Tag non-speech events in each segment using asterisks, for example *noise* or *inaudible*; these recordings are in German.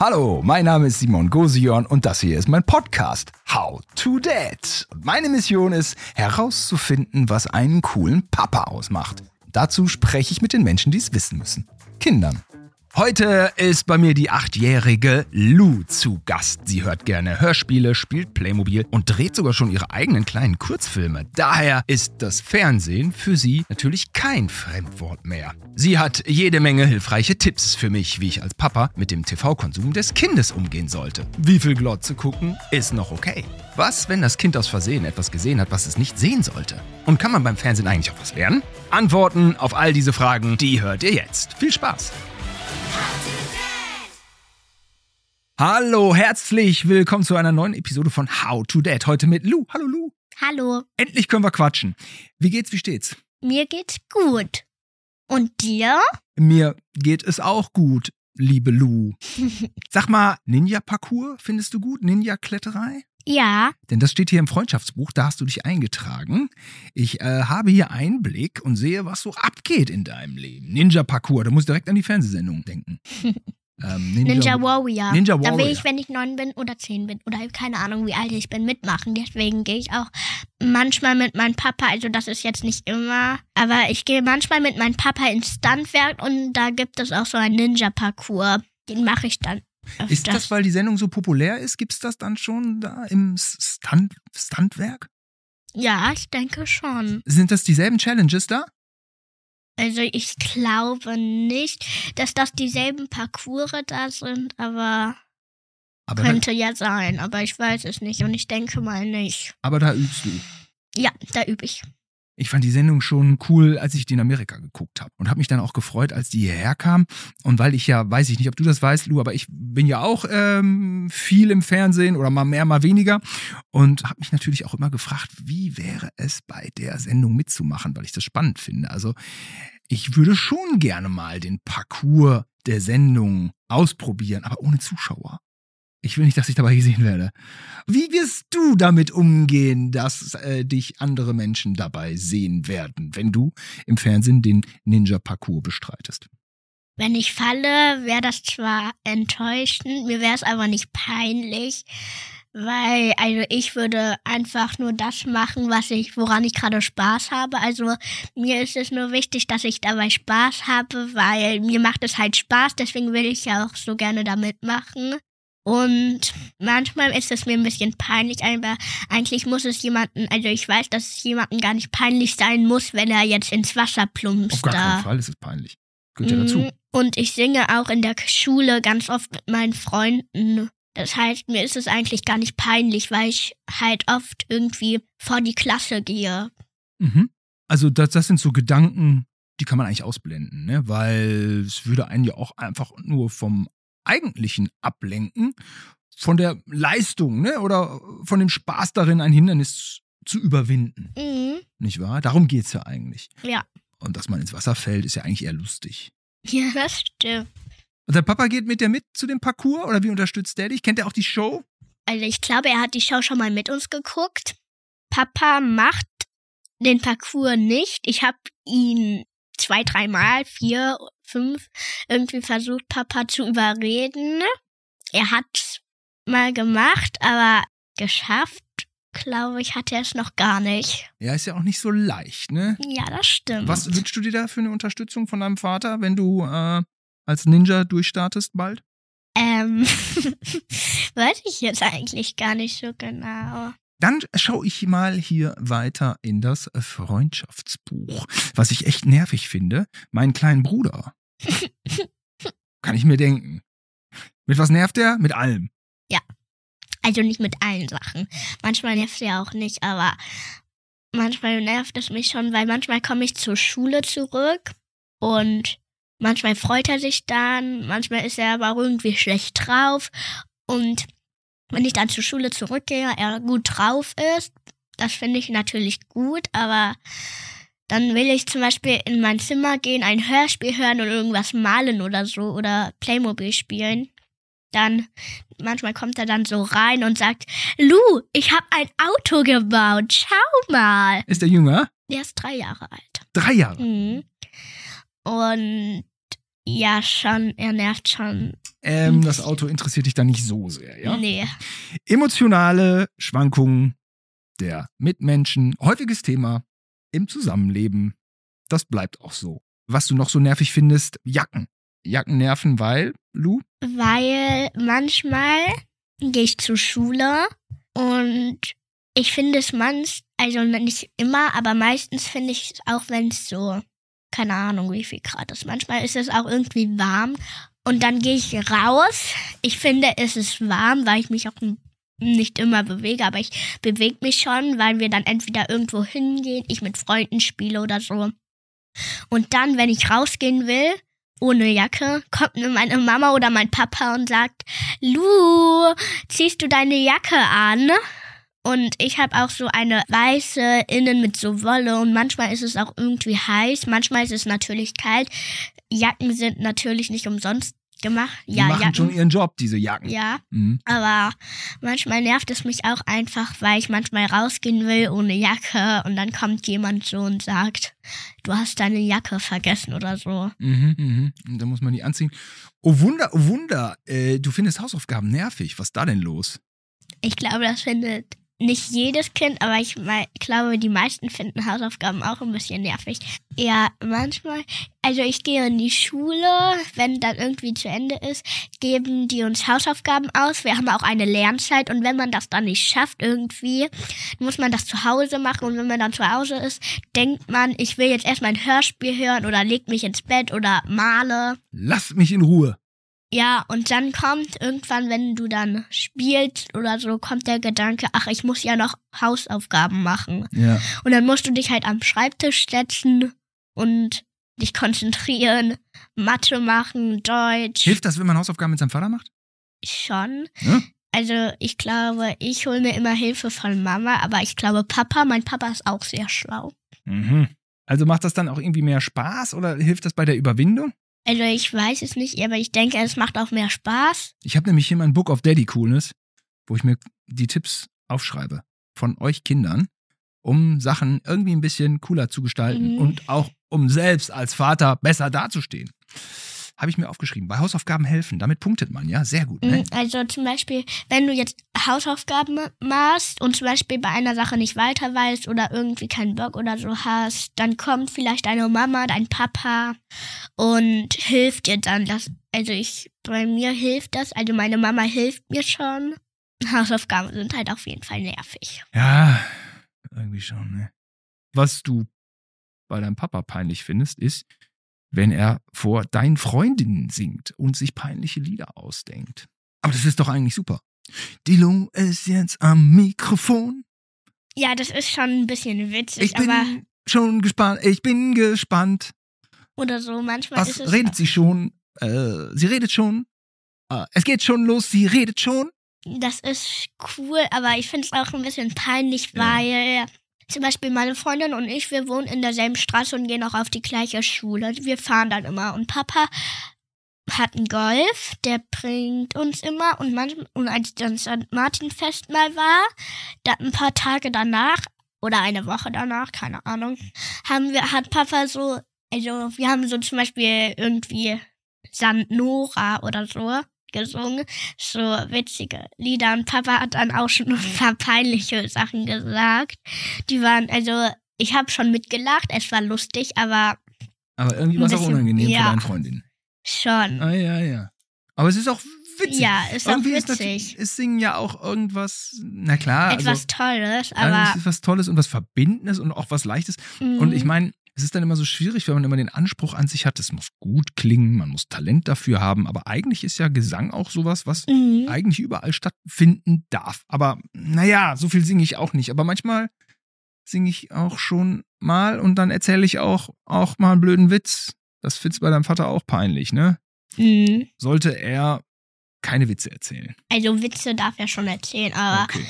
Hallo, mein Name ist Simon Gosion und das hier ist mein Podcast How to Dad. Und meine Mission ist herauszufinden, was einen coolen Papa ausmacht. Dazu spreche ich mit den Menschen, die es wissen müssen. Kindern. Heute ist bei mir die achtjährige Lou zu Gast. Sie hört gerne Hörspiele, spielt Playmobil und dreht sogar schon ihre eigenen kleinen Kurzfilme. Daher ist das Fernsehen für sie natürlich kein Fremdwort mehr. Sie hat jede Menge hilfreiche Tipps für mich, wie ich als Papa mit dem TV-Konsum des Kindes umgehen sollte. Wie viel Glotze gucken ist noch okay? Was, wenn das Kind aus Versehen etwas gesehen hat, was es nicht sehen sollte? Und kann man beim Fernsehen eigentlich auch was lernen? Antworten auf all diese Fragen, die hört ihr jetzt. Viel Spaß! Hallo, herzlich willkommen zu einer neuen Episode von How to Dad. Heute mit Lou. Hallo Lou. Hallo, Endlich können wir quatschen. Wie geht's, wie steht's? mir geht's gut. Und dir? Mir geht es auch gut, liebe Lou. *laughs* Sag mal, Ninja-Parcours findest du gut? Ninja-Kletterei? Ja, Denn das steht hier im Freundschaftsbuch, da hast du dich eingetragen. Ich äh, habe hier Einblick und sehe, was so abgeht in deinem Leben. Ninja-Parcours, da musst du direkt an die Fernsehsendung denken. *laughs* ähm, Ninja, Warrior. Ninja Da will Warrior. ich, wenn ich neun bin oder zehn bin oder keine Ahnung, wie alt ich bin, mitmachen. Deswegen gehe ich auch manchmal mit meinem Papa, also das ist jetzt nicht immer, aber ich gehe manchmal mit meinem Papa ins Stuntwerk und da gibt es auch so einen Ninja-Parcours. Den mache ich dann. Ist das, weil die Sendung so populär ist? Gibt's das dann schon da im Stunt Stuntwerk? Ja, ich denke schon. Sind das dieselben Challenges da? Also ich glaube nicht, dass das dieselben Parcours da sind, aber Aber da, könnte ja sein. Aber ich weiß es nicht und ich denke mal nicht. aber da übst du. Ja, da übe ich. Ich fand die Sendung schon cool, als ich die in Amerika geguckt habe. Und habe mich dann auch gefreut, als die hierher kam. Und weil ich ja, weiß ich nicht, ob du das weißt, Lou, aber ich bin ja auch ähm, viel im Fernsehen oder mal mehr, mal weniger. Und habe mich natürlich auch immer gefragt, wie wäre es bei der Sendung mitzumachen, weil ich das spannend finde. Also ich würde schon gerne mal den Parcours der Sendung ausprobieren, aber ohne Zuschauer. Ich will nicht, dass ich dabei gesehen werde. Wie wirst du damit umgehen, dass äh, dich andere Menschen dabei sehen werden, wenn du im Fernsehen den Ninja-Parcours bestreitest? Wenn ich falle, wäre das zwar enttäuschend, mir wäre es aber nicht peinlich, weil also ich würde einfach nur das machen, was ich, woran ich gerade Spaß habe. Also mir ist es nur wichtig, dass ich dabei Spaß habe, weil mir macht es halt Spaß, deswegen will ich ja auch so gerne da mitmachen. Und manchmal ist es mir ein bisschen peinlich, aber eigentlich muss es jemanden, also ich weiß, dass es jemandem gar nicht peinlich sein muss, wenn er jetzt ins Wasser plumpst. Auf gar da. keinen Fall, es ist peinlich. Gehört ja dazu. Mhm. Und ich singe auch in der Schule ganz oft mit meinen Freunden. Das heißt, mir ist es eigentlich gar nicht peinlich, weil ich halt oft irgendwie vor die Klasse gehe. Mhm. Also das, das sind so Gedanken, die kann man eigentlich ausblenden, ne? weil es würde einen ja auch einfach nur vom Eigentlichen ablenken, von der Leistung ne? oder von dem Spaß darin, ein Hindernis zu überwinden. Mhm. Nicht wahr? Darum geht's ja eigentlich. Ja. Und dass man ins Wasser fällt, ist ja eigentlich eher lustig. Ja, das stimmt. Und der Papa geht mit dir mit zu dem Parcours oder wie unterstützt der dich? Kennt er auch die Show? Also ich glaube, er hat die Show schon mal mit uns geguckt. Papa macht den Parcours nicht. Ich habe ihn zwei, dreimal, vier, fünf irgendwie versucht, Papa zu überreden. Er hat's mal gemacht, aber geschafft, glaube ich, hat er es noch gar nicht. Ja, ist ja auch nicht so leicht, ne? Ja, das stimmt. Was wünschst du dir da für eine Unterstützung von deinem Vater, wenn du äh, als Ninja durchstartest bald? Ähm, *laughs* weiß ich jetzt eigentlich gar nicht so genau. Dann schaue ich mal hier weiter in das Freundschaftsbuch, was ich echt nervig finde. Meinen kleinen Bruder. Kann ich mir denken. Mit was nervt er? Mit allem. Also nicht mit allen Sachen. Manchmal nervt ja auch nicht, aber manchmal nervt es mich schon, weil manchmal komme ich zur Schule zurück und manchmal freut er sich dann, manchmal ist er aber irgendwie schlecht drauf und wenn ich dann zur Schule zurückgehe, er gut drauf ist, das finde ich natürlich gut, aber dann will ich zum Beispiel in mein Zimmer gehen, ein Hörspiel hören und irgendwas malen oder so oder Playmobil spielen. Dann manchmal kommt er dann so rein und sagt, Lu, ich habe ein Auto gebaut, schau mal. Ist er jünger? Der ist drei Jahre alt. Drei Jahre. Mhm. Und ja, schon, er nervt schon Ähm, das Auto interessiert dich dann nicht so sehr, ja? Nee. Emotionale Schwankungen der Mitmenschen, häufiges Thema im Zusammenleben. Das bleibt auch so. Was du noch so nervig findest, Jacken. Jacken nerven, weil, Lu? Weil manchmal gehe ich zur Schule und ich finde es manchmal, also nicht immer, aber meistens finde ich es auch, wenn es so, keine Ahnung, wie viel Grad ist. Manchmal ist es auch irgendwie warm und dann gehe ich raus. Ich finde, es ist warm, weil ich mich auch nicht immer bewege, aber ich bewege mich schon, weil wir dann entweder irgendwo hingehen, ich mit Freunden spiele oder so. Und dann, wenn ich rausgehen will, ohne Jacke, kommt mir meine Mama oder mein Papa und sagt, Lu, ziehst du deine Jacke an? Und ich habe auch so eine weiße Innen mit so Wolle und manchmal ist es auch irgendwie heiß, manchmal ist es natürlich kalt. Jacken sind natürlich nicht umsonst gemacht. Die ja, machen Jacken. schon ihren Job, diese Jacken. Ja, Mhm. aber manchmal nervt es mich auch einfach, weil ich manchmal rausgehen will ohne Jacke und dann kommt jemand so und sagt, du hast deine Jacke vergessen oder so. Mhm, mhm. Und dann muss man die anziehen. Oh Wunder, oh Wunder, äh, du findest Hausaufgaben nervig. Was ist da denn los? Ich glaube, das findet nicht jedes Kind, aber ich mei- glaube, die meisten finden Hausaufgaben auch ein bisschen nervig. Ja, manchmal. Also ich gehe in die Schule, wenn dann irgendwie zu Ende ist, geben die uns Hausaufgaben aus. Wir haben auch eine Lernzeit und wenn man das dann nicht schafft irgendwie, muss man das zu Hause machen und wenn man dann zu Hause ist, denkt man, ich will jetzt erstmal ein Hörspiel hören oder leg mich ins Bett oder male. Lasst mich in Ruhe. Ja, und dann kommt irgendwann, wenn du dann spielst oder so, kommt der Gedanke, ach, ich muss ja noch Hausaufgaben machen. Ja. Und dann musst du dich halt am Schreibtisch setzen und dich konzentrieren, Mathe machen, Deutsch. Hilft das, wenn man Hausaufgaben mit seinem Vater macht? Schon. Ja? Also ich glaube, ich hole mir immer Hilfe von Mama, aber ich glaube Papa, mein Papa ist auch sehr schlau. Mhm. Also macht das dann auch irgendwie mehr Spaß oder hilft das bei der Überwindung? Also ich weiß es nicht, aber ich denke, es macht auch mehr Spaß. Ich habe nämlich hier mein Book of Daddy Coolness, wo ich mir die Tipps aufschreibe von euch Kindern, um Sachen irgendwie ein bisschen cooler zu gestalten Mhm. und auch um selbst als Vater besser dazustehen. Habe ich mir aufgeschrieben. Bei Hausaufgaben helfen, damit punktet man, ja, sehr gut. Ne? Mm, Also zum Beispiel, wenn du jetzt Hausaufgaben machst und zum Beispiel bei einer Sache nicht weiter weißt oder irgendwie keinen Bock oder so hast, dann kommt vielleicht deine Mama, dein Papa und hilft dir dann. Das, also ich, bei mir hilft das, also meine Mama hilft mir schon. Hausaufgaben sind halt auf jeden Fall nervig. Ja, irgendwie schon, ne? Was du bei deinem Papa peinlich findest, ist, wenn er vor deinen Freundinnen singt und sich peinliche Lieder ausdenkt. Aber das ist doch eigentlich super. Dilo ist jetzt am Mikrofon. Ja, das ist schon ein bisschen witzig, Ich bin aber schon gespannt. Ich bin gespannt. oder so manchmal Was ist es redet sie schon? Äh, sie redet schon. Äh, es geht schon los. Sie redet schon. Das ist cool, aber ich finde es auch ein bisschen peinlich, Ja. Zum Beispiel meine Freundin und ich, wir wohnen in derselben Straße und gehen auch auf die gleiche Schule. Wir fahren dann immer. Und Papa hat einen Golf, der bringt uns immer. Und manchmal, und als dann St. Martin-Fest mal war, da ein paar Tage danach oder eine Woche danach, keine Ahnung, haben wir, hat Papa so, also wir haben so zum Beispiel irgendwie St. Nora oder so gesungen so witzige Lieder und Papa hat dann auch schon *laughs* ein paar peinliche Sachen gesagt. Die waren, also ich habe schon mitgelacht, es war lustig, aber Aber irgendwie war es auch unangenehm ja. für deine Freundin. schon. Ah, ja, ja. Aber es ist auch witzig. Ja, ist auch Irgendwie ist natürlich, witzig. ist Singen ja auch irgendwas, na klar, Etwas also, Tolles, aber es ist was Tolles und was Verbindendes und auch was Leichtes. Und ich mhm, meine, es ist dann immer so schwierig, wenn man immer den Anspruch an sich hat, es muss gut klingen, man muss Talent dafür haben, aber eigentlich ist ja Gesang auch sowas, was mhm. eigentlich überall stattfinden darf. Aber naja, so viel singe ich auch nicht. Aber manchmal singe ich auch schon mal und dann erzähle ich auch, auch mal einen blöden Witz. Das find's bei deinem Vater auch peinlich, ne? Mhm. Sollte er keine Witze erzählen. also Witze darf er schon erzählen, aber Okay.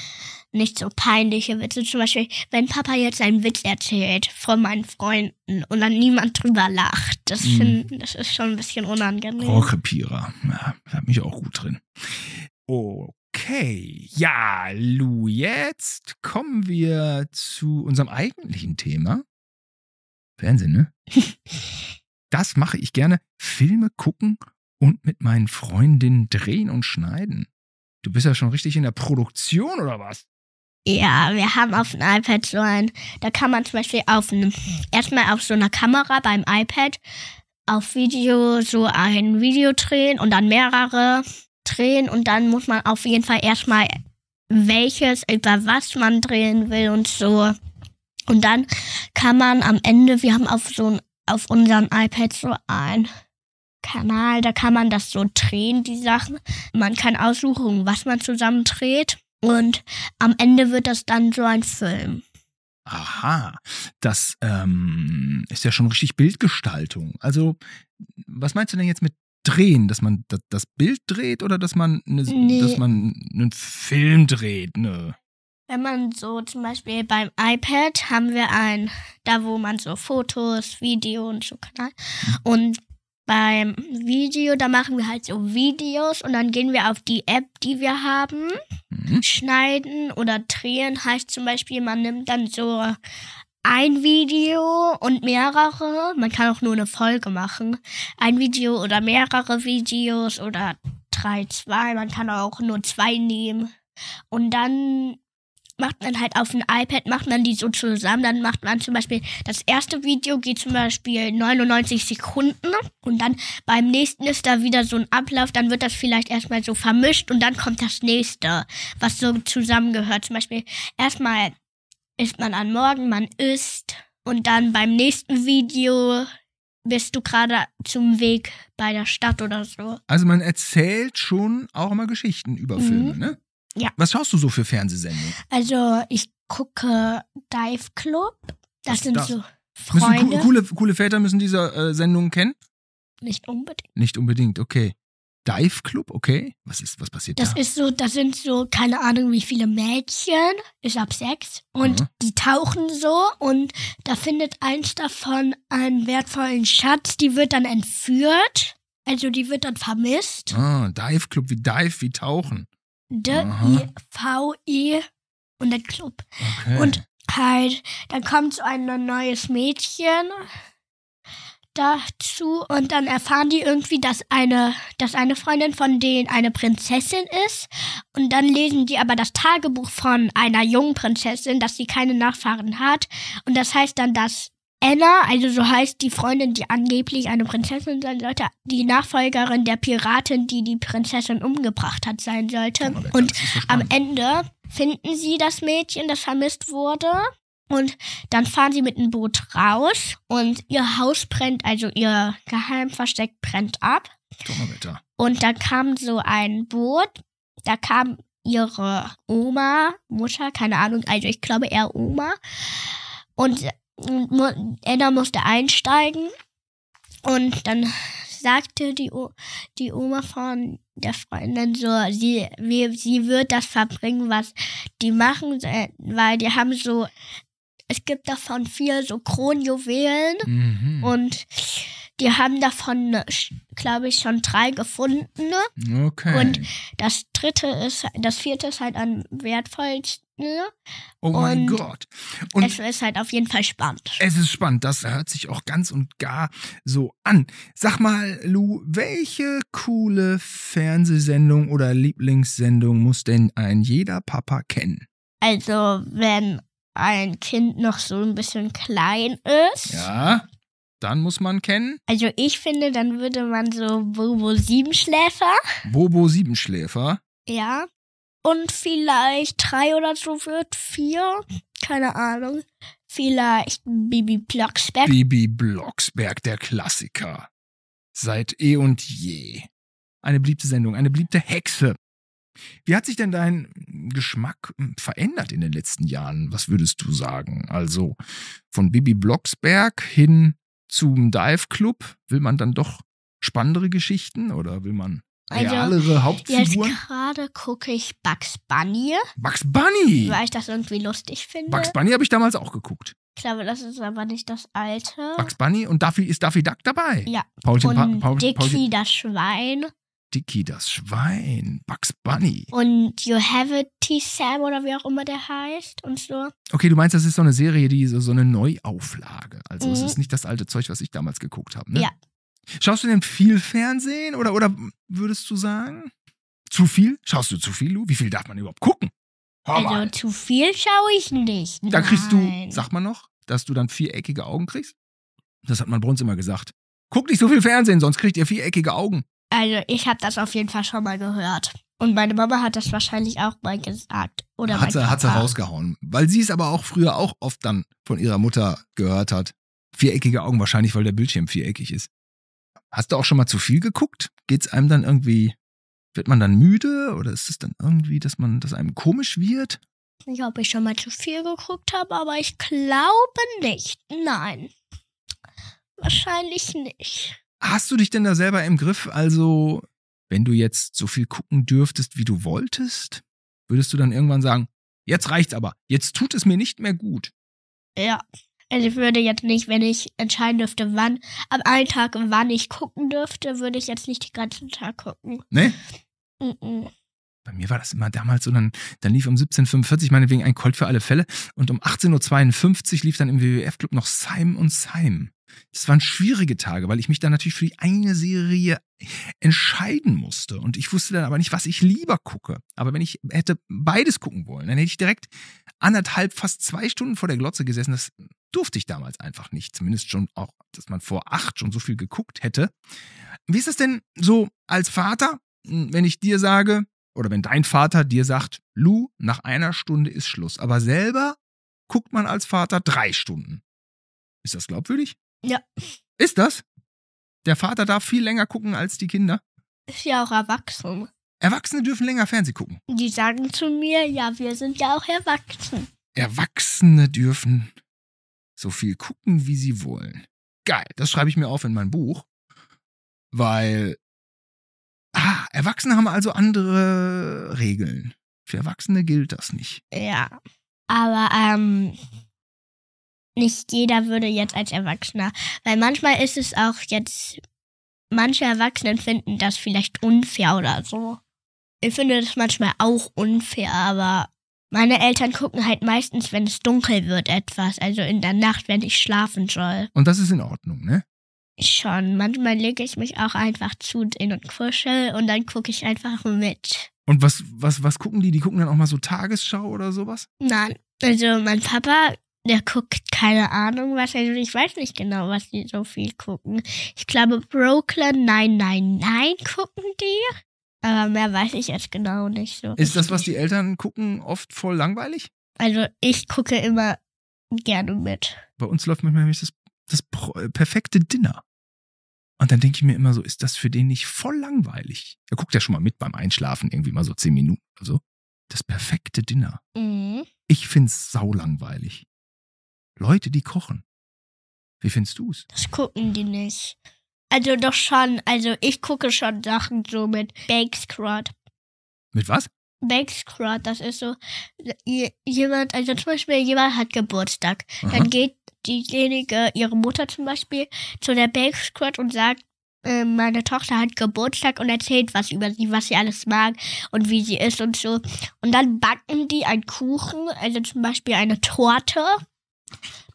Nicht so peinliche Witze. Zum Beispiel, wenn Papa jetzt einen Witz erzählt von meinen Freunden und dann niemand drüber lacht, das, Mhm. find, das ist schon ein bisschen unangenehm. Rohrkrepierer. Ja, da hab mich auch gut drin. Okay. Ja, Lu, jetzt kommen wir zu unserem eigentlichen Thema. Fernsehen, ne? *laughs* Das mache ich gerne. Filme gucken und mit meinen Freundinnen drehen und schneiden. Du bist ja schon richtig in der Produktion oder was? Ja, wir haben auf dem iPad so ein, da kann man zum Beispiel auf einem, erstmal auf so einer Kamera beim iPad auf Video so ein Video drehen und dann mehrere drehen und dann muss man auf jeden Fall erstmal welches, über was man drehen will und so. Und dann kann man am Ende, wir haben auf so auf unserem iPad so ein Kanal, da kann man das so drehen, die Sachen. Man kann aussuchen, was man zusammen dreht. Und am Ende wird das dann so ein Film. Aha, das ähm, ist ja schon richtig Bildgestaltung. Also, was meinst du denn jetzt mit drehen, dass man das Bild dreht oder dass man, eine, nee. dass man einen Film dreht? Ne? Wenn man so zum Beispiel beim iPad haben wir ein, da wo man so Fotos, Video und so kann. Mhm. Und beim Video, da machen wir halt so Videos und dann gehen wir auf die App, die wir haben. Mhm. Schneiden oder drehen heißt zum Beispiel, man nimmt dann so ein Video und mehrere. Man kann auch nur eine Folge machen. Ein Video oder mehrere Videos oder drei, zwei. Man kann auch nur zwei nehmen. Und dann macht man halt auf dem iPad, macht man die so zusammen. Dann macht man zum Beispiel, das erste Video geht zum Beispiel 99 Sekunden und dann beim nächsten ist da wieder so ein Ablauf, dann wird das vielleicht erstmal so vermischt und dann kommt das nächste, was so zusammengehört. Zum Beispiel erstmal isst man an Morgen, man isst und dann beim nächsten Video bist du gerade zum Weg bei der Stadt oder so. Also man erzählt schon auch immer Geschichten über Filme, mhm. ne? Ja. Was schaust du so für Fernsehsendungen? Also ich gucke Dive Club. Das sind das? so Freunde. Müssen coole, coole Väter müssen diese äh, Sendungen kennen? Nicht unbedingt. Nicht unbedingt, okay. Dive Club, okay. Was ist, was passiert das da? Das ist so, das sind so, keine Ahnung, wie viele Mädchen, ist ab sechs, und mhm. die tauchen so und da findet eins davon einen wertvollen Schatz, die wird dann entführt, also die wird dann vermisst. Ah, Dive Club, wie Dive, wie tauchen. D-I-V-E und der Club. Okay. Und halt, dann kommt so ein neues Mädchen dazu und dann erfahren die irgendwie, dass eine, dass eine Freundin von denen eine Prinzessin ist und dann lesen die aber das Tagebuch von einer jungen Prinzessin, dass sie keine Nachfahren hat und das heißt dann, dass Anna, also so heißt die Freundin, die angeblich eine Prinzessin sein sollte, die Nachfolgerin der Piratin, die die Prinzessin umgebracht hat, sein sollte. Und am Ende finden sie das Mädchen, das vermisst wurde. Und dann fahren sie mit dem Boot raus und ihr Haus brennt, also ihr Geheimversteck brennt ab. Und da kam so ein Boot, da kam ihre Oma, Mutter, keine Ahnung, also ich glaube eher Oma. Und Anna musste einsteigen und dann sagte die, o die Oma von der Freundin so, sie, wie, sie wird das verbringen, was die machen, weil die haben so, es gibt davon vier so Kronjuwelen mhm. und die haben davon, glaube ich, schon drei gefunden. Okay. Und das dritte ist, das vierte ist halt am wertvollsten. Oh mein und Gott. Und es ist halt auf jeden Fall spannend. Es ist spannend. Das hört sich auch ganz und gar so an. Sag mal, Lu, welche coole Fernsehsendung oder Lieblingssendung muss denn ein jeder Papa kennen? Also, wenn ein Kind noch so ein bisschen klein ist. Ja dann muss man kennen? Also ich finde, dann würde man so Bobo Siebenschläfer. Bobo Siebenschläfer? Ja. Und vielleicht drei oder so wird vier. Keine Ahnung. Vielleicht Bibi Blocksberg. Bibi Blocksberg, der Klassiker. Seit eh und je. Eine beliebte Sendung, eine beliebte Hexe. Wie hat sich denn dein Geschmack hm, verändert in den letzten Jahren? Was würdest du sagen? Also von Bibi Blocksberg hin zum Dive Club? Will man dann doch spannendere Geschichten oder will man also, realere also, Hauptfiguren? Jetzt gerade gucke ich Bugs Bunny. Bugs Bunny? Weil ich das irgendwie lustig finde. Bugs Bunny habe ich damals auch geguckt. Ich glaube, das ist aber nicht das alte. Bugs Bunny und Daffy ist Daffy Duck dabei. Ja. Paulchen, und pa Paul, Dicky Paulchen. das Schwein. Dicky das Schwein, Bugs Bunny. Und You Have It, T. Sam oder wie auch immer der heißt und so. Okay, du meinst, das ist so eine Serie, die so, so eine Neuauflage. Also mhm. es ist nicht das alte Zeug, was ich damals geguckt habe, ne? Ja. Schaust du denn viel Fernsehen oder, oder würdest du sagen? Zu viel? Schaust du zu viel, Lu? Wie viel darf man überhaupt gucken? Hör Also mal. zu viel schaue ich nicht. Da kriegst du, sagt man noch, dass du dann viereckige Augen kriegst? Das hat man bei uns immer gesagt. Guck nicht so viel Fernsehen, sonst kriegt ihr viereckige Augen. Also ich habe das auf jeden Fall schon mal gehört. Und meine Mama hat das wahrscheinlich auch mal gesagt. Oder Hat sie, hat sie rausgehauen. Weil sie es aber auch früher auch oft dann von ihrer Mutter gehört hat. Viereckige Augen, wahrscheinlich, weil der Bildschirm viereckig ist. Hast du auch schon mal zu viel geguckt? Geht's einem dann irgendwie, wird man dann müde? Oder ist es dann irgendwie, dass man, dass einem komisch wird? Ich ob ich schon mal zu viel geguckt habe, aber ich glaube nicht. Nein. Wahrscheinlich nicht. Hast du dich denn da selber im Griff? Also, wenn du jetzt so viel gucken dürftest, wie du wolltest, würdest du dann irgendwann sagen, jetzt reicht's aber, jetzt tut es mir nicht mehr gut. Ja. Also ich würde jetzt nicht, wenn ich entscheiden dürfte, wann, am einen Tag, wann ich gucken dürfte, würde ich jetzt nicht den ganzen Tag gucken. Ne? Mhm. Bei mir war das immer damals so, dann, dann lief um 17.45 meinetwegen ein Colt für alle Fälle und um 18.52 Uhr lief dann im WWF-Club noch Simon und Simon. Das waren schwierige Tage, weil ich mich dann natürlich für die eine Serie entscheiden musste. Und ich wusste dann aber nicht, was ich lieber gucke. Aber wenn ich hätte beides gucken wollen, dann hätte ich direkt anderthalb, fast zwei Stunden vor der Glotze gesessen. Das durfte ich damals einfach nicht. Zumindest schon auch, dass man vor acht schon so viel geguckt hätte. Wie ist das denn so als Vater, wenn ich dir sage, oder wenn dein Vater dir sagt, Lou, nach einer Stunde ist Schluss, aber selber guckt man als Vater drei Stunden. Ist das glaubwürdig? Ja. Ist das? Der Vater darf viel länger gucken als die Kinder. Ist ja auch erwachsen. Erwachsene dürfen länger Fernsehen gucken. Die sagen zu mir, ja, wir sind ja auch erwachsen. Erwachsene dürfen so viel gucken, wie sie wollen. Geil, das schreibe ich mir auf in mein Buch, weil ah, Erwachsene haben also andere Regeln. Für Erwachsene gilt das nicht. Ja. Aber ähm, nicht jeder würde jetzt als Erwachsener, weil manchmal ist es auch jetzt, manche Erwachsenen finden das vielleicht unfair oder so. Ich finde das manchmal auch unfair, aber meine Eltern gucken halt meistens, wenn es dunkel wird, etwas, also in der Nacht, wenn ich schlafen soll. Und das ist in Ordnung, ne? Schon. Manchmal lege ich mich auch einfach zu denen und kuschel und dann gucke ich einfach mit. Und was, was, was gucken die? Die gucken dann auch mal so Tagesschau oder sowas? Nein, also mein Papa, der guckt keine Ahnung was, also ich weiß nicht genau, was die so viel gucken. Ich glaube Brooklyn, nein, nein, nein, gucken die. Aber mehr weiß ich jetzt genau nicht so. Ist das, was die Eltern gucken, oft voll langweilig? Also ich gucke immer gerne mit. Bei uns läuft manchmal nämlich das, das äh, perfekte Dinner. Und dann denke ich mir immer so, ist das für den nicht voll langweilig? Er guckt ja schon mal mit beim Einschlafen, irgendwie mal so zehn Minuten oder so. Das perfekte Dinner. Mhm. Ich find's saulangweilig. Leute, die kochen. Wie findest du's? Das gucken die nicht. Also doch schon, also ich gucke schon Sachen so mit Bake Squad. Mit was? Bake Squad, das ist so, jemand, also zum Beispiel jemand hat Geburtstag. Aha. Dann geht diejenige, ihre Mutter zum Beispiel, zu der Bake Squad und sagt, äh, meine Tochter hat Geburtstag und erzählt was über sie, was sie alles mag und wie sie ist und so. Und dann backen die einen Kuchen, also zum Beispiel eine Torte.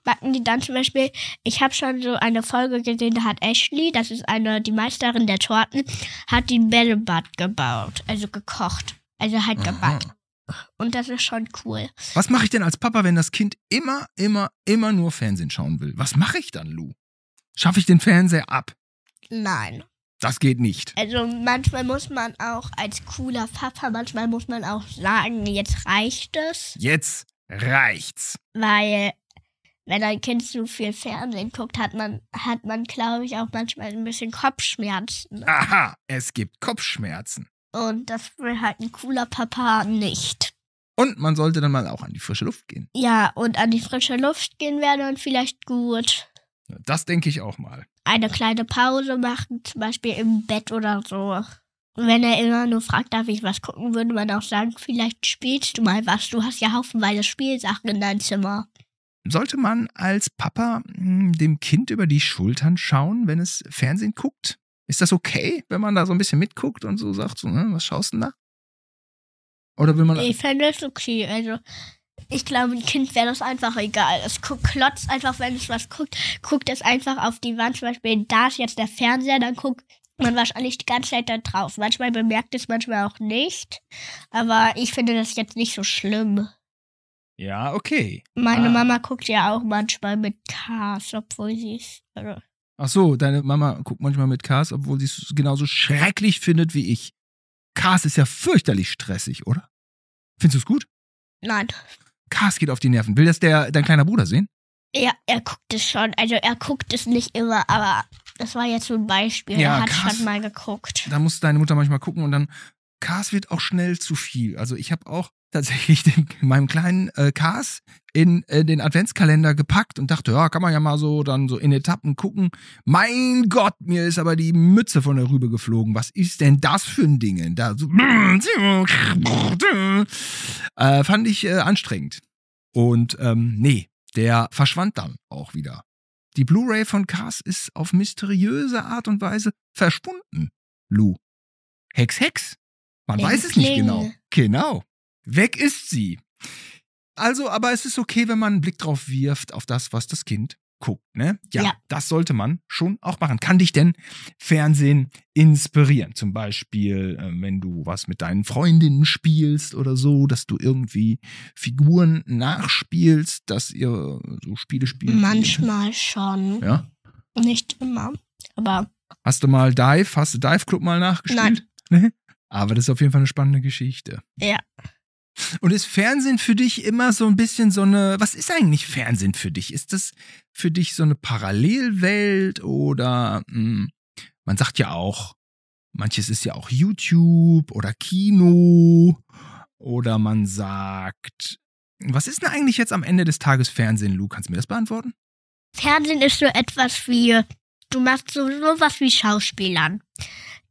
Backen die dann zum Beispiel, ich habe schon so eine Folge gesehen, da hat Ashley, das ist eine, die Meisterin der Torten, hat den Bällebad gebaut, also gekocht, also halt gebackt. Und das ist schon cool. Was mache ich denn als Papa, wenn das Kind immer, immer, immer nur Fernsehen schauen will? Was mache ich dann, Lou? Schaffe ich den Fernseher ab? Nein. Das geht nicht. Also manchmal muss man auch als cooler Papa, manchmal muss man auch sagen, jetzt reicht es, Jetzt reicht's. weil wenn ein Kind zu viel Fernsehen guckt, hat man, hat man, glaube ich, auch manchmal ein bisschen Kopfschmerzen. Aha, es gibt Kopfschmerzen. Und das will halt ein cooler Papa nicht. Und man sollte dann mal auch an die frische Luft gehen. Ja, und an die frische Luft gehen wäre dann vielleicht gut. Das denke ich auch mal. Eine kleine Pause machen, zum Beispiel im Bett oder so. Und wenn er immer nur fragt, darf ich was gucken, würde man auch sagen, vielleicht spielst du mal was. Du hast ja haufenweise Spielsachen in deinem Zimmer. Sollte man als Papa mh, dem Kind über die Schultern schauen, wenn es Fernsehen guckt? Ist das okay, wenn man da so ein bisschen mitguckt und so sagt, so, ne, was schaust du denn da? Oder will man. Ich fände es okay. Also, Ich glaube, ein Kind wäre das einfach egal. Es klotzt einfach, wenn es was guckt, guckt es einfach auf die Wand. Zum Beispiel, da ist jetzt der Fernseher, dann guckt man wahrscheinlich die ganze Zeit da drauf. Manchmal bemerkt es, manchmal auch nicht. Aber ich finde das jetzt nicht so schlimm. Ja, okay. Meine Ah. Mama guckt ja auch manchmal mit Cars, obwohl sie es. Also, Ach so, deine Mama guckt manchmal mit Cars, obwohl sie es genauso schrecklich findet wie ich. Cars ist ja fürchterlich stressig, oder? Findest du es gut? nein. Cars geht auf die Nerven. Will das der, dein kleiner Bruder sehen? Ja, er guckt es schon. Also er guckt es nicht immer, aber das war jetzt so ein Beispiel. Ja, er hat krass. schon mal geguckt. Da muss deine Mutter manchmal gucken und dann, Cars wird auch schnell zu viel. Also ich habe auch tatsächlich den, meinem kleinen äh, Cars in äh, den Adventskalender gepackt und dachte, ja, kann man ja mal so dann so in Etappen gucken. Mein Gott, mir ist aber die Mütze von der Rübe geflogen. Was ist denn das für ein Ding? Da so, äh, fand ich äh, anstrengend. Und ähm, nee, der verschwand dann auch wieder. Die Blu-ray von Cars ist auf mysteriöse Art und Weise verschwunden. Lou. Hex, Hex. Man Kling, weiß es nicht kling. genau. Genau. Weg ist sie. Also, aber es ist okay, wenn man einen Blick drauf wirft, auf das, was das Kind guckt, ne? Ja, Ja. das sollte man schon auch machen. Kann dich denn Fernsehen inspirieren? Zum Beispiel, äh, wenn du was mit deinen Freundinnen spielst oder so, dass du irgendwie Figuren nachspielst, dass ihr so Spiele spielt. Manchmal schon. Ja. Nicht immer. Aber Hast du mal Dive? Hast du Dive Club mal nachgespielt? Nein. *laughs* Aber das ist auf jeden Fall eine spannende Geschichte. ja. Und ist Fernsehen für dich immer so ein bisschen so eine, was ist eigentlich Fernsehen für dich? Ist das für dich so eine Parallelwelt oder mh, man sagt ja auch, manches ist ja auch YouTube oder Kino oder man sagt, was ist denn eigentlich jetzt am Ende des Tages Fernsehen, Lou? Kannst du mir das beantworten? Fernsehen ist so etwas wie, du machst so sowas wie Schauspielern.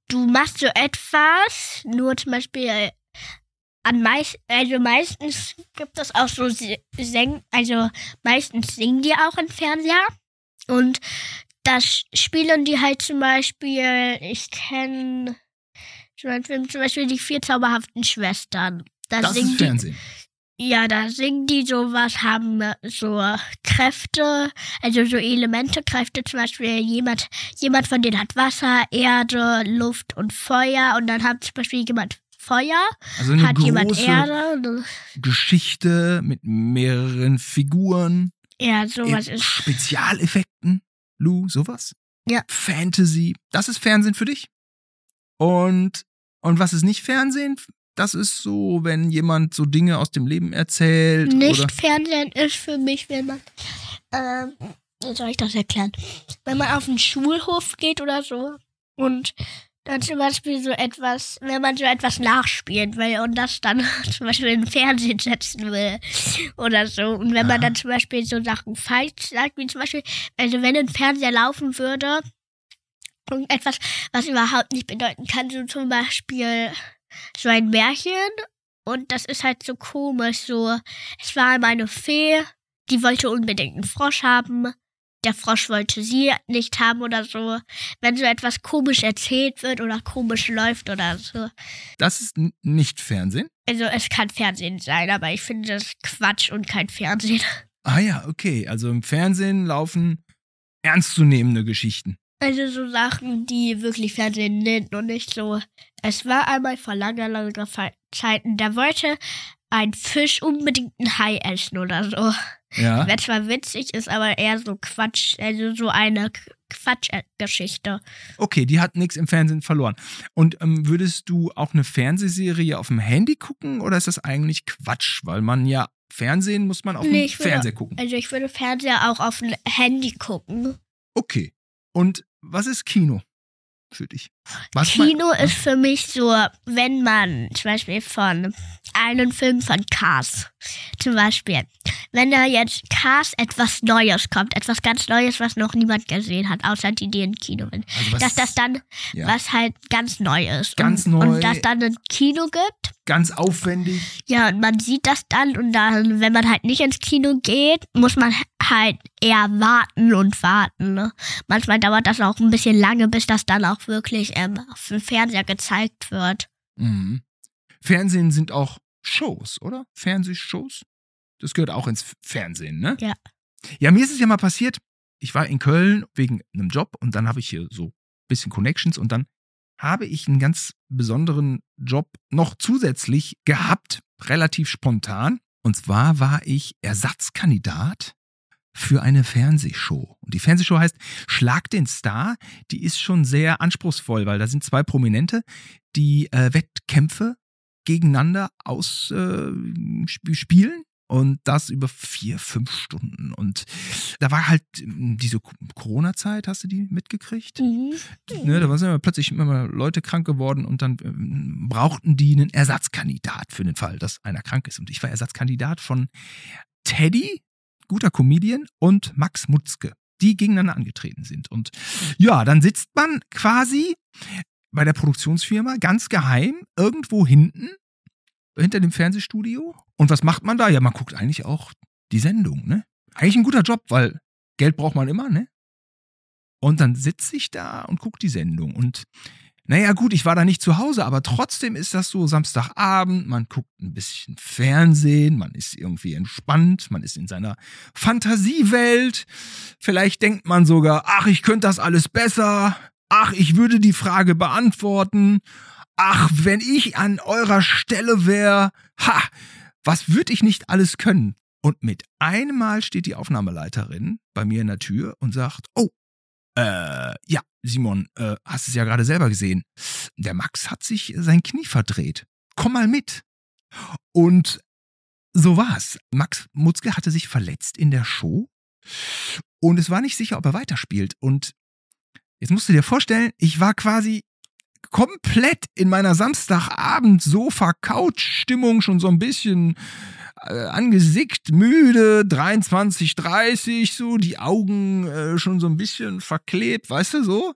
Du machst so etwas, nur zum Beispiel an meist, also meistens gibt es auch so Sing, also meistens singen die auch im Fernseher und das spielen die halt zum Beispiel, ich kenne so einen Film, zum Beispiel die vier zauberhaften Schwestern. Da Das singen ist die Fernsehen. ja, da singen die sowas, haben so Kräfte, also so Elemente, Kräfte zum Beispiel, jemand, jemand von denen hat Wasser, Erde, Luft und Feuer und dann hat zum Beispiel jemand Feuer, Also eine hat jemand Erde, Geschichte mit mehreren Figuren. ja, sowas Eben ist, Spezialeffekten, Lou, sowas? Ja. Fantasy, das ist Fernsehen für dich? Und, und was ist nicht Fernsehen? Das ist so, wenn jemand so Dinge aus dem Leben erzählt nicht oder Fernsehen ist für mich, wenn man, ähm, wie soll ich das erklären? Wenn man auf den Schulhof geht oder so und dann zum Beispiel so etwas, wenn man so etwas nachspielen will und das dann *laughs* zum Beispiel in den Fernsehen setzen will oder so. Und wenn man dann zum Beispiel so Sachen falsch sagt, wie zum Beispiel, also wenn ein Fernseher laufen würde und etwas, was überhaupt nicht bedeuten kann, so zum Beispiel so ein Märchen und das ist halt so komisch, so, es war einmal eine Fee, die wollte unbedingt einen Frosch haben. Der Frosch wollte sie nicht haben oder so. Wenn so etwas komisch erzählt wird oder komisch läuft oder so. das ist nicht Fernsehen? Also es kann Fernsehen sein, aber ich finde das Quatsch und kein Fernsehen. *laughs* Ah ja, okay. Also im Fernsehen laufen ernstzunehmende Geschichten. Also so Sachen, die wirklich Fernsehen sind und nicht so. Es war einmal vor langer, langer Zeiten, da wollte ein Fisch unbedingt ein Hai essen oder so. Ja. *laughs* Wer zwar witzig ist, aber eher so Quatsch, also so eine Quatschgeschichte. Okay, die hat nichts im Fernsehen verloren. Und ähm, würdest du auch eine Fernsehserie auf dem Handy gucken oder ist das eigentlich Quatsch? Weil man ja Fernsehen muss man auf Nee, dem würde- Fernseher gucken. Also ich würde Fernseher auch auf dem Handy gucken. Okay. Und was ist Kino für dich? Was mein- Kino ist für mich so, wenn man zum Beispiel von einem Film von Cars, zum Beispiel, wenn da jetzt Cars etwas Neues kommt, etwas ganz Neues, was noch niemand gesehen hat, außer die, die im Kino sind, also was dass das dann ja, was halt ganz neu ist. Ganz und, neu. Und das dann ein Kino gibt. ganz aufwendig. Ja, und man sieht das dann und dann, wenn man halt nicht ins Kino geht, muss man halt eher warten und warten. Ne? Manchmal dauert das auch ein bisschen lange, bis das dann auch wirklich ähm, auf dem Fernseher gezeigt wird. Mhm. Fernsehen sind auch Shows, oder? Fernsehshows? Das gehört auch ins Fernsehen, ne? Ja. Ja, mir ist es ja mal passiert, ich war in Köln wegen einem Job und dann habe ich hier so ein bisschen Connections und dann habe ich einen ganz besonderen Job noch zusätzlich gehabt, relativ spontan. Und zwar war ich Ersatzkandidat für eine Fernsehshow. Und die Fernsehshow heißt Schlag den Star. Die ist schon sehr anspruchsvoll, weil da sind zwei Prominente, die äh, Wettkämpfe gegeneinander ausspielen. Äh, und das über vier, fünf Stunden. Und da war halt hm, diese Corona-Zeit, hast du die mitgekriegt? Mhm. Ne, da waren plötzlich immer Leute krank geworden und dann ähm, brauchten die einen Ersatzkandidat für den Fall, dass einer krank ist. Und ich war Ersatzkandidat von Teddy, guter Comedian, und Max Mutzke, die gegeneinander angetreten sind. Und ja, dann sitzt man quasi bei der Produktionsfirma ganz geheim irgendwo hinten hinter dem Fernsehstudio. Und was macht man da? Ja, man guckt eigentlich auch die Sendung, ne? Eigentlich ein guter Job, weil Geld braucht man immer, ne? Und dann sitze ich da und gucke die Sendung. Und naja, gut, ich war da nicht zu Hause, aber trotzdem ist das so Samstagabend, man guckt ein bisschen Fernsehen, man ist irgendwie entspannt, man ist in seiner Fantasiewelt. Vielleicht denkt man sogar, ach, ich könnte das alles besser. Ach, ich würde die Frage beantworten. Ach, wenn ich an eurer Stelle wäre, ha, was würde ich nicht alles können? Und mit einem Mal steht die Aufnahmeleiterin bei mir in der Tür und sagt, oh, äh, ja, Simon, äh, hast es ja gerade selber gesehen. Der Max hat sich sein Knie verdreht. Komm mal mit. Und so war's. Max Mutzke hatte sich verletzt in der Show und es war nicht sicher, ob er weiterspielt. Und jetzt musst du dir vorstellen, ich war quasi komplett in meiner Samstagabend-Sofa-Couch-Stimmung schon so ein bisschen äh, angesickt, müde, 23, 30, so, die Augen äh, schon so ein bisschen verklebt, weißt du, so.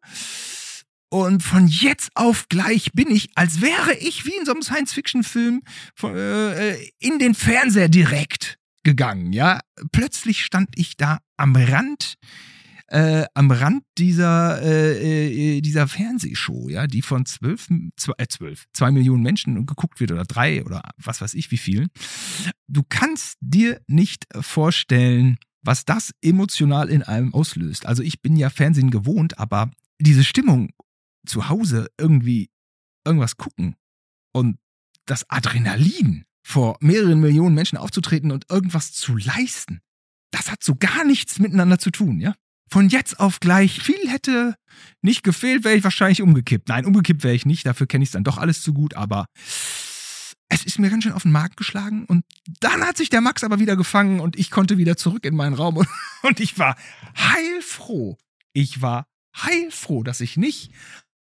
Und von jetzt auf gleich bin ich, als wäre ich wie in so einem Science-Fiction-Film äh, äh, in den Fernseher direkt gegangen, ja. Plötzlich stand ich da am Rand äh, am Rand dieser, äh, äh, dieser Fernsehshow, ja, die von zwölf, zwei, äh, zwölf, zwei Millionen Menschen geguckt wird oder drei oder was weiß ich wie vielen. Du kannst dir nicht vorstellen, was das emotional in einem auslöst. Also ich bin ja Fernsehen gewohnt, aber diese Stimmung zu Hause irgendwie irgendwas gucken und das Adrenalin vor mehreren Millionen Menschen aufzutreten und irgendwas zu leisten, das hat so gar nichts miteinander zu tun, ja? Von jetzt auf gleich viel hätte nicht gefehlt, wäre ich wahrscheinlich umgekippt. Nein, umgekippt wäre ich nicht, dafür kenne ich es dann doch alles zu gut, aber es ist mir ganz schön auf den Markt geschlagen und dann hat sich der Max aber wieder gefangen und ich konnte wieder zurück in meinen Raum und, *laughs* und ich war heilfroh. Ich war heilfroh, dass ich nicht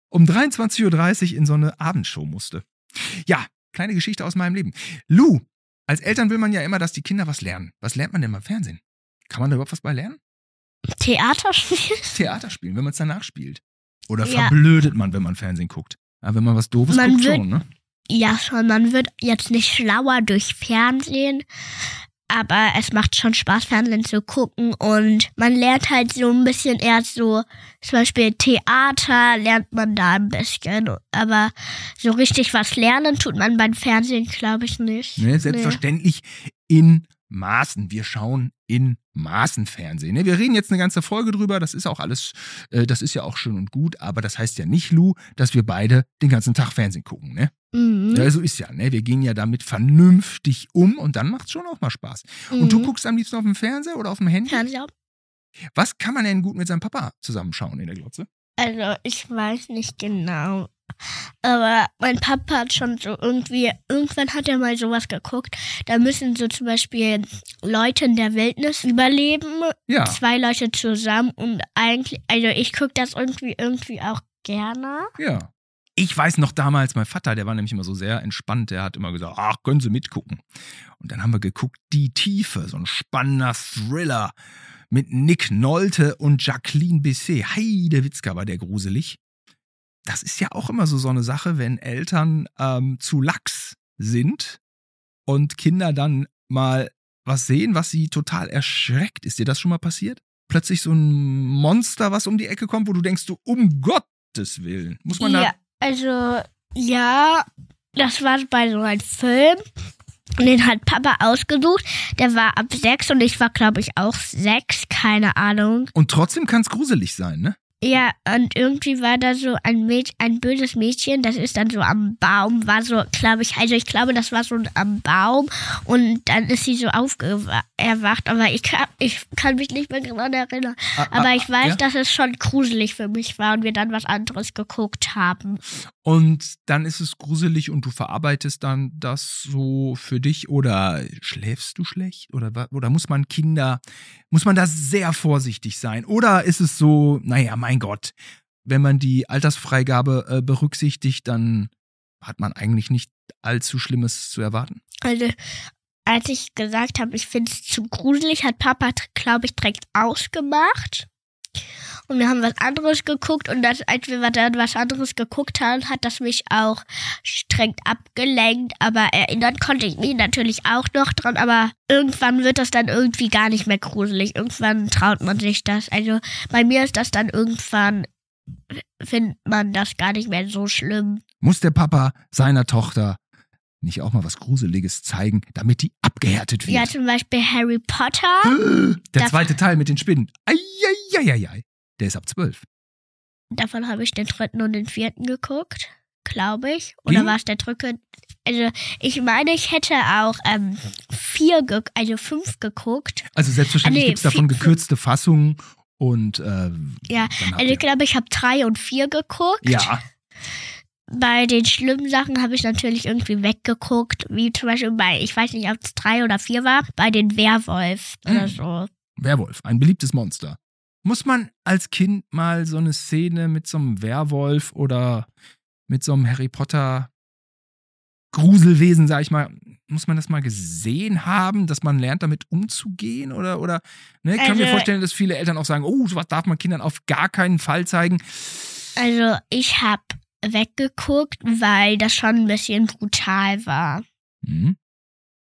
um 23.30 Uhr in so eine Abendshow musste. Ja, kleine Geschichte aus meinem Leben. Lou, als Eltern will man ja immer, dass die Kinder was lernen. Was lernt man denn beim Fernsehen? Kann man da überhaupt was bei lernen? Theater spielen? Theater spielen, wenn man es danach spielt. Oder ja. verblödet man, wenn man Fernsehen guckt. Ja, wenn man was Doofes man guckt, wird, schon, ne? Ja, schon. Man wird jetzt nicht schlauer durch Fernsehen, aber es macht schon Spaß, Fernsehen zu gucken und man lernt halt so ein bisschen erst so, zum Beispiel Theater lernt man da ein bisschen, aber so richtig was lernen tut man beim Fernsehen, glaube ich, nicht. Nee, selbstverständlich nee. in Maßen. Wir schauen in Maßen Fernsehen. Ne? Wir reden jetzt eine ganze Folge drüber, das ist auch alles, äh, das ist ja auch schön und gut, aber das heißt ja nicht, Lou, dass wir beide den ganzen Tag Fernsehen gucken, ne? Mhm. Ja, so ist ja, ne? Wir gehen ja damit vernünftig um und dann macht es schon auch mal Spaß. Mhm. Und du mhm. guckst am liebsten auf dem Fernseher oder auf dem Handy? Fernseher. Was kann man denn gut mit seinem Papa zusammenschauen in der Glotze? Also, ich weiß nicht genau. Aber mein Papa hat schon so irgendwie, irgendwann hat er mal sowas geguckt. Da müssen so zum Beispiel Leute in der Wildnis überleben. Ja. Zwei Leute zusammen und eigentlich, also ich gucke das irgendwie, irgendwie auch gerne. Ja. Ich weiß noch damals, mein Vater, der war nämlich immer so sehr entspannt, der hat immer gesagt, ach, können Sie mitgucken. Und dann haben wir geguckt, Die Tiefe, so ein spannender Thriller mit Nick Nolte und Jacqueline Bisset. Heide Witzka war der gruselig das ist ja auch immer so so eine Sache, wenn Eltern ähm, zu lax sind und Kinder dann mal was sehen, was sie total erschreckt. Ist dir das schon mal passiert? Plötzlich so ein Monster, was um die Ecke kommt, wo du denkst, du um Gottes Willen. Muss man ja, da. Also, ja, das war bei so einem Film. Und den hat Papa ausgesucht. Der war ab sechs und ich war, glaube ich, auch sechs. Keine Ahnung. Und trotzdem kann es gruselig sein, ne? Ja, und irgendwie war da so ein Mädchen, ein böses Mädchen, das ist dann so am Baum, war so, glaube ich, also ich glaube, das war so am Baum und dann ist sie so aufgewacht, aber ich kann, ich kann mich nicht mehr daran erinnern. Ah, Aber ah, ich weiß, ja? dass es schon gruselig für mich war und wir dann was anderes geguckt haben. Und dann ist es gruselig und du verarbeitest dann das so für dich oder schläfst du schlecht oder oder muss man Kinder muss man da sehr vorsichtig sein oder ist es so, naja, mein Gott, wenn man die Altersfreigabe äh, berücksichtigt, dann hat man eigentlich nicht allzu Schlimmes zu erwarten. Also, als ich gesagt habe, ich finde es zu gruselig, hat Papa, glaube ich, direkt ausgemacht. Und wir haben was anderes geguckt und das, als wir dann was anderes geguckt haben, hat das mich auch streng abgelenkt. Aber erinnern konnte ich mich natürlich auch noch dran. Aber irgendwann wird das dann irgendwie gar nicht mehr gruselig. Irgendwann traut man sich das. Also bei mir ist das dann irgendwann, findet man das gar nicht mehr so schlimm. Muss der Papa seiner Tochter nicht auch mal was Gruseliges zeigen, damit die abgehärtet wird? Ja, zum Beispiel Harry Potter. *gasps* Der zweite Teil mit den Spinnen. Eieieiei. Der ist ab zwölf. Davon habe ich den dritten und den vierten geguckt, glaube ich. Oder war es der dritte? Also ich meine, ich hätte auch ähm, vier, also fünf geguckt. Also selbstverständlich Ah, nee, gibt's davon vier- gekürzte Fassungen und äh, Ja, Also ich glaube, ich habe drei und vier geguckt. ja, Bei den schlimmen Sachen habe ich natürlich irgendwie weggeguckt, wie zum Beispiel bei, ich weiß nicht, ob es drei oder vier war, bei den Werwolf oder Mhm. so. Werwolf, ein beliebtes Monster. Muss man als Kind mal so eine Szene mit so einem Werwolf oder mit so einem Harry Potter Gruselwesen, sag ich mal, muss man das mal gesehen haben, dass man lernt, damit umzugehen? Oder, oder, ne? Ich kann mir Also- vorstellen, dass viele Eltern auch sagen, oh, sowas darf man Kindern auf gar keinen Fall zeigen. Also ich habe weggeguckt, weil das schon ein bisschen brutal war. Hm?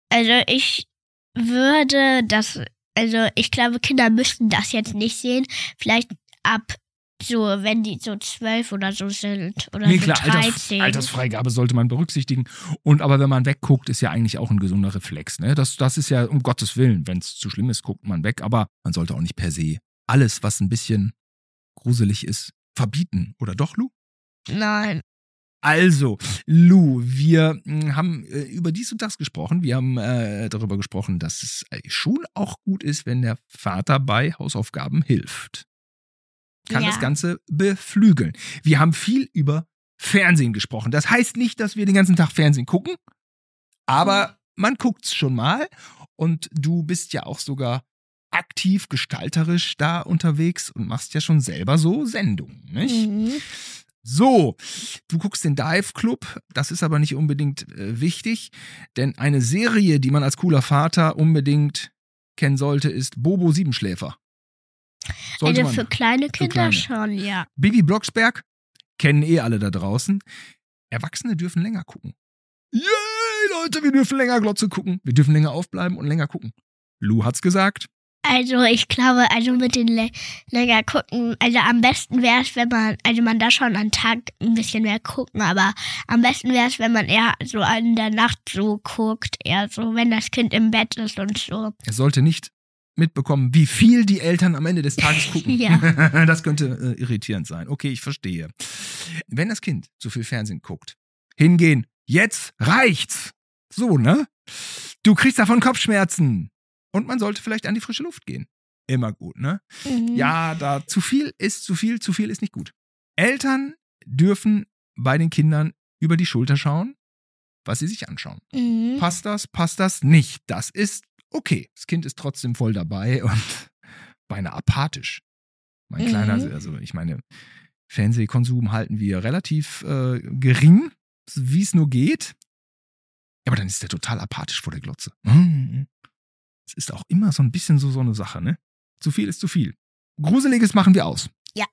Also ich würde das, also ich glaube, Kinder müssten das jetzt nicht sehen. Vielleicht ab so, wenn die so zwölf oder so sind oder Nee, so klar, Alters, 13. Altersfreigabe sollte man berücksichtigen. Und aber wenn man wegguckt, ist ja eigentlich auch ein gesunder Reflex. Ne? Das, das ist ja um Gottes Willen, wenn es zu schlimm ist, guckt man weg. Aber man sollte auch nicht per se alles, was ein bisschen gruselig ist, verbieten. Oder doch, Lu? Nein. Also, Lu, wir mh, haben äh, über dies und das gesprochen. Wir haben äh, darüber gesprochen, dass es äh, schon auch gut ist, wenn der Vater bei Hausaufgaben hilft. Kann Ja. das Ganze beflügeln. Wir haben viel über Fernsehen gesprochen. Das heißt nicht, dass wir den ganzen Tag Fernsehen gucken, aber man guckt's schon mal. Und du bist ja auch sogar aktiv gestalterisch da unterwegs und machst ja schon selber so Sendungen, nicht? Mhm. So, du guckst den Dive Club, das ist aber nicht unbedingt äh, wichtig, denn eine Serie, die man als cooler Vater unbedingt kennen sollte, ist Bobo Siebenschläfer. Sollte Also für kleine Kinder kleine. schon, ja. Bibi Blocksberg kennen eh alle da draußen. Erwachsene dürfen länger gucken. Yay, Leute, wir dürfen länger Glotze gucken. Wir dürfen länger aufbleiben und länger gucken. Lou hat's gesagt. Also ich glaube, also mit den lä- länger gucken, also am besten wäre es, wenn man, also man da schon am Tag ein bisschen mehr gucken, aber am besten wäre es, wenn man eher so in der Nacht so guckt, eher so, wenn das Kind im Bett ist und so. Er sollte nicht mitbekommen, wie viel die Eltern am Ende des Tages gucken. *laughs* Ja. *laughs* Das könnte äh, irritierend sein. Okay, ich verstehe. Wenn das Kind zu viel Fernsehen guckt, hingehen, jetzt reicht's. So, ne? Du kriegst davon Kopfschmerzen. Und man sollte vielleicht an die frische Luft gehen. Immer gut, ne? Mhm. Ja, da zu viel ist zu viel, zu viel ist nicht gut. Eltern dürfen bei den Kindern über die Schulter schauen, was sie sich anschauen. Mhm. Passt das, passt das nicht? Das ist okay. Das Kind ist trotzdem voll dabei *laughs* und beinahe apathisch. Mein Mhm. kleiner, also ich meine, Fernsehkonsum halten wir relativ äh, gering, wie es nur geht. Aber dann ist er total apathisch vor der Glotze. Mhm. Es ist auch immer so ein bisschen so, so eine Sache, ne? Zu viel ist zu viel. Gruseliges machen wir aus. Ja.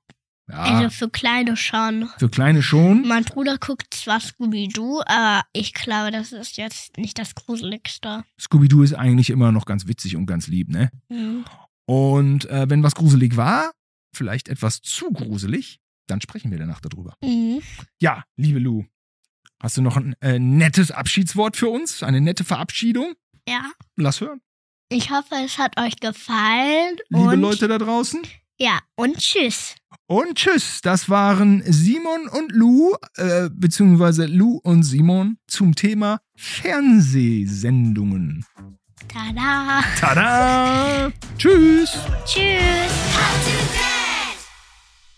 Ja, Also für Kleine schon. für Kleine schon. Mein Bruder guckt zwar Scooby-Doo, aber ich glaube, das ist jetzt nicht das Gruseligste. Scooby-Doo ist eigentlich immer noch ganz witzig und ganz lieb, ne? Mhm. Und äh, wenn was gruselig war, vielleicht etwas zu gruselig, dann sprechen wir danach darüber. Mhm. Ja, liebe Lou, Hast du noch ein äh, nettes Abschiedswort für uns? Eine nette Verabschiedung? Ja. Lass hören. Ich hoffe, es hat euch gefallen. Liebe und, Leute da draußen. Ja, und tschüss. Und tschüss. Das waren Simon und Lou, äh, beziehungsweise Lou und Simon zum Thema Fernsehsendungen. Tada. Tada! *laughs* Tschüss! Tschüss.